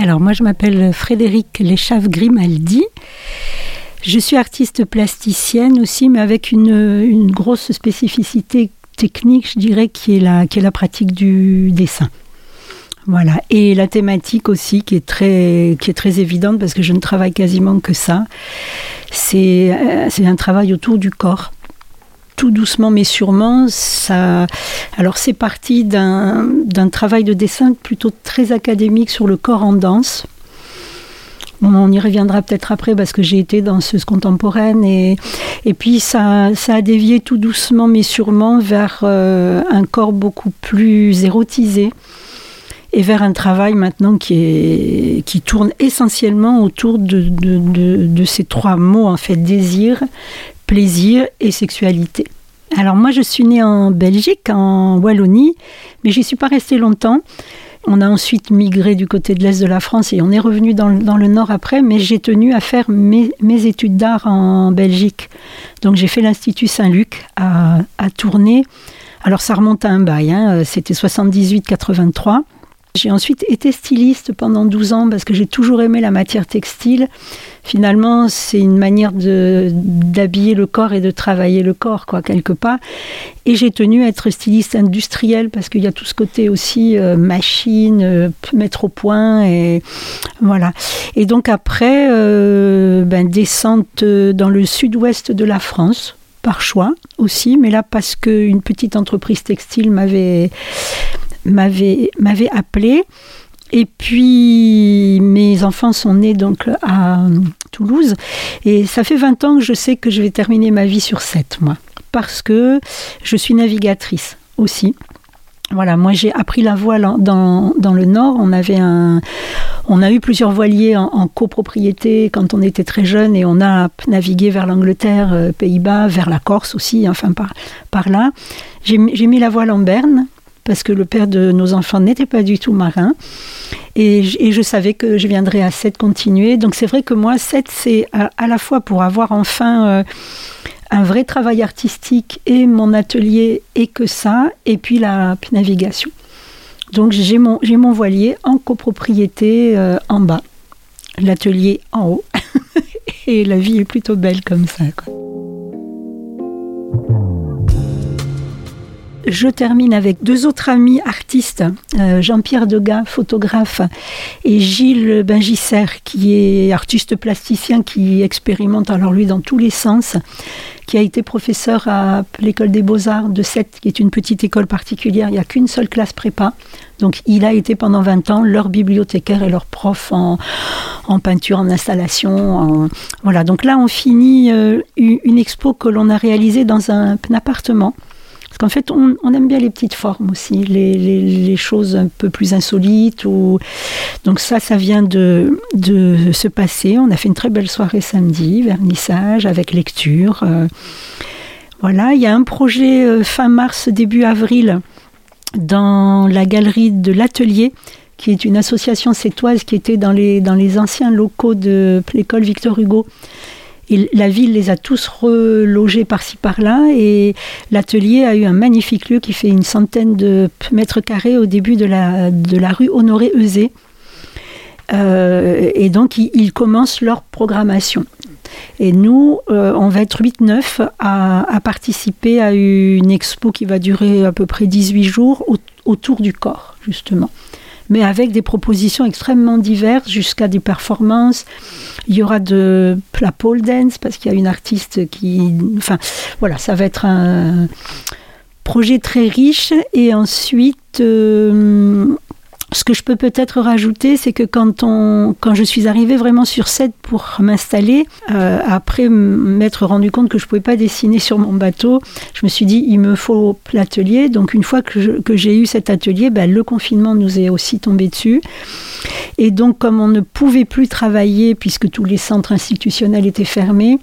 Alors moi je m'appelle Frédéric Léchave Grimaldi. Je suis artiste plasticienne aussi, mais avec une, grosse spécificité technique, je dirais, qui est la, pratique du dessin. Voilà. Et la thématique aussi, qui est très, qui est très évidente, parce que je ne travaille quasiment que ça, c'est euh, un travail autour du corps tout doucement mais sûrement, ça. Alors c'est parti d'un travail de dessin plutôt très académique sur le corps en danse. on y reviendra peut-être après parce que j'ai été danseuse contemporaine et, puis ça, ça a dévié tout doucement mais sûrement vers euh, un corps beaucoup plus érotisé et vers un travail maintenant qui, tourne essentiellement autour de, de, de ces trois mots en fait désir, plaisir et sexualité. Alors moi je suis née en Belgique, en Wallonie, mais j'y suis pas restée longtemps. On a ensuite migré du côté de l'Est de la France et on est revenu dans, le Nord après, mais j'ai tenu à faire mes, études d'art en Belgique. Donc j'ai fait l'Institut Saint-Luc à, Tournai. Alors ça remonte à un bail, hein. c'était 78-83. J'ai ensuite été styliste pendant 12 ans parce que j'ai toujours aimé la matière textile. Finalement, c'est une manière d'habiller le corps et de travailler le corps, quoi, quelque part. Et j'ai tenu à être styliste industriel parce qu'il y a tout ce côté aussi euh, machine, euh, mettre au point et voilà. Et donc après, euh, ben, descente dans le sud-ouest de la France par choix aussi, mais là parce qu'une petite entreprise textile m'avait m'avait appelé. Et puis mes enfants sont nés donc à Toulouse et ça fait 20 ans que je sais que je vais terminer ma vie sur 7 moi parce que je suis navigatrice aussi. Voilà, moi j'ai appris la voile dans, dans, le Nord. On avait un, on a eu plusieurs voiliers en, copropriété quand on était très jeune et on a navigué vers l'Angleterre, euh, Pays-Bas, vers la Corse aussi, enfin par, par là. J'ai mis la voile en berne parce que le père de nos enfants n'était pas du tout marin. Et, je savais que je viendrais à 7 continuer. Donc c'est vrai que moi, 7, c'est à, la fois pour avoir enfin euh, un vrai travail artistique et mon atelier et que ça, et puis la navigation. Donc j'ai mon, mon voilier en copropriété euh, en bas, l'atelier en haut. et la vie est plutôt belle comme ça. Je termine avec deux autres amis artistes, euh, Jean-Pierre Degas, photographe, et Gilles Bengisser, qui est artiste plasticien, qui expérimente alors lui dans tous les sens, qui a été professeur à l'école des beaux-arts de Sète, qui est une petite école particulière. Il n'y a qu'une seule classe prépa. Donc il a été pendant 20 ans leur bibliothécaire et leur prof en, peinture, en installation. Voilà, donc là on finit euh, une expo que l'on a réalisée dans un appartement qu'en fait, on, aime bien les petites formes aussi, les, choses un peu plus insolites. Donc ça, ça vient de, se passer. On a fait une très belle soirée samedi, vernissage, avec lecture. Euh. voilà, il y a un projet euh, fin mars, début avril, dans la galerie de l'Atelier, qui est une association sétoise qui était dans les anciens locaux de l'école Victor Hugo la ville les a tous relogés par-ci par-là et l'atelier a eu un magnifique lieu qui fait une centaine de mètres carrés au début de la, rue Honoré-Eusé. Euh, et donc, ils, commencent leur programmation. Et nous, euh, on va être 8-9 à, participer à une expo qui va durer à peu près 18 jours autour du corps, justement mais avec des propositions extrêmement diverses jusqu'à des performances. Il y aura de la pole dance parce qu'il y a une artiste qui... Enfin, voilà, ça va être un projet très riche. Et ensuite... Euh, ce que je peux peut-être rajouter, c'est que quand, on, quand je suis arrivée vraiment sur Sète pour m'installer, euh, après m'être rendu compte que je ne pouvais pas dessiner sur mon bateau, je me suis dit, il me faut l'atelier. Donc une fois que, j'ai eu cet atelier, ben, le confinement nous est aussi tombé dessus. Et donc comme on ne pouvait plus travailler, puisque tous les centres institutionnels étaient fermés,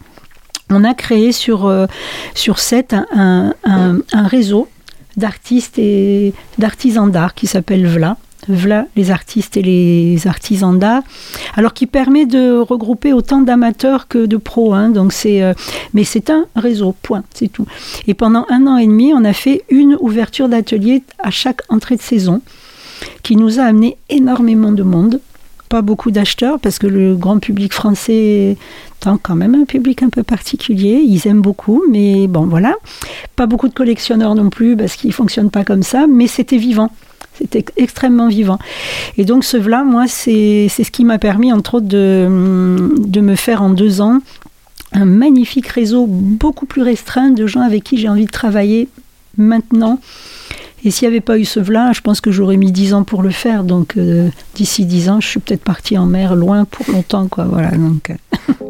on a créé sur, euh, sur Sète un, un, un réseau d'artistes et d'artisans d'art qui s'appelle VLA voilà les artistes et les artisans d'art. Alors qui permet de regrouper autant d'amateurs que de pros. Hein. donc euh, mais c'est un réseau, point, c'est tout. Et pendant un an et demi, on a fait une ouverture d'atelier à chaque entrée de saison, qui nous a amené énormément de monde. Pas beaucoup d'acheteurs parce que le grand public français est quand même un public un peu particulier. Ils aiment beaucoup, mais bon voilà. Pas beaucoup de collectionneurs non plus parce qu'ils fonctionnent pas comme ça, mais c'était vivant. C'était extrêmement vivant. Et donc ce vla, moi, c'est ce qui m'a permis, entre autres, de, me faire en deux ans un magnifique réseau beaucoup plus restreint de gens avec qui j'ai envie de travailler maintenant. Et s'il n'y avait pas eu ce vla, je pense que j'aurais mis dix ans pour le faire. Donc euh, d'ici dix ans, je suis peut-être partie en mer loin pour longtemps. Quoi. Voilà, donc,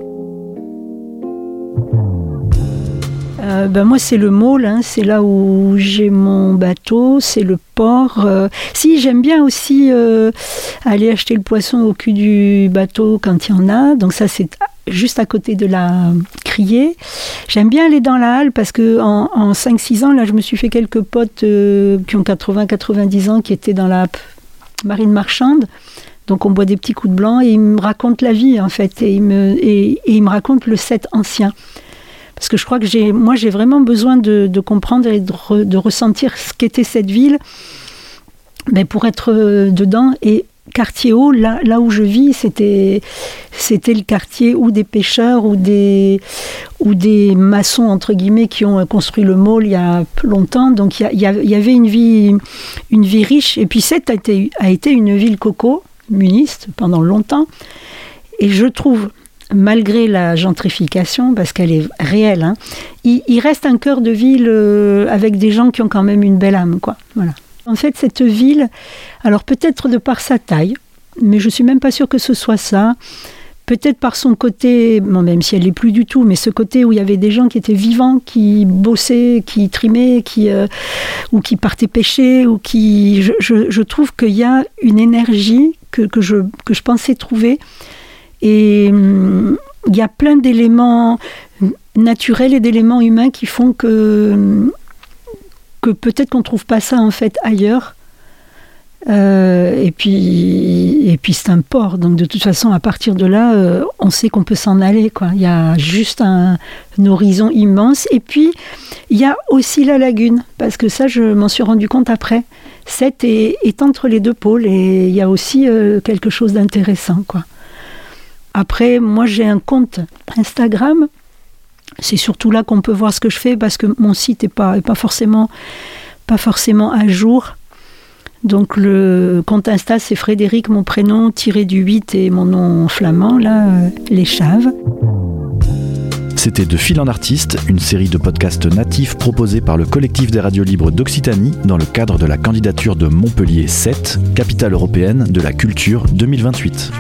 euh. Ben moi, c'est le môle, hein, c'est là où j'ai mon bateau, c'est le port. Euh. si, j'aime bien aussi euh, aller acheter le poisson au cul du bateau quand il y en a. Donc ça, c'est juste à côté de la criée. J'aime bien aller dans la halle parce que en, en 5-6 ans, là, je me suis fait quelques potes qui ont 80-90 ans qui étaient dans la marine marchande. Donc on boit des petits coups de blanc et ils me racontent la vie en fait et ils me, et, et ils me racontent le set ancien. Parce que je crois que j'ai, moi, j'ai vraiment besoin de, comprendre et de, ressentir ce qu'était cette ville mais pour être euh, dedans. Et quartier haut, là, là où je vis, c'était, c'était le quartier où des pêcheurs ou des, ou des maçons, entre guillemets, qui ont construit le môle il y a longtemps. Donc il y, avait une vie, une vie riche. Et puis cette a été, a été une ville coco, muniste, pendant longtemps. Et je trouve malgré la gentrification, parce qu'elle est réelle, hein, il, reste un cœur de ville euh, avec des gens qui ont quand même une belle âme. Quoi. Voilà. En fait, cette ville, alors peut-être de par sa taille, mais je suis même pas sûre que ce soit ça. Peut-être par son côté, même si elle n'est plus du tout, mais ce côté où il y avait des gens qui étaient vivants, qui bossaient, qui trimaient, qui, euh, ou qui partaient pêcher, ou qui. Je, trouve qu'il y a une énergie que, que, je, que je pensais trouver et hum, il y a plein d'éléments naturels et d'éléments humains qui font que, que peut-être qu'on ne trouve pas ça en fait ailleurs. Euh, et puis, et puis c'est un port, donc de toute façon, à partir de là, euh, on sait qu'on peut s'en aller. Quoi. Il y a juste un, horizon immense. Et puis, il y a aussi la lagune, parce que ça, je m'en suis rendu compte après. Est, est, entre les deux pôles, et il y a aussi euh, quelque chose d'intéressant. quoi. Après, moi j'ai un compte Instagram. C'est surtout là qu'on peut voir ce que je fais parce que mon site n'est pas, est pas, forcément, à jour. Donc le compte Insta, c'est Frédéric, mon prénom, tiré du 8 et mon nom flamand, là, euh, les chaves. C'était De Fil en Artiste, une série de podcasts natifs proposés par le collectif des radios libres d'Occitanie dans le cadre de la candidature de Montpellier 7, capitale européenne de la culture 2028.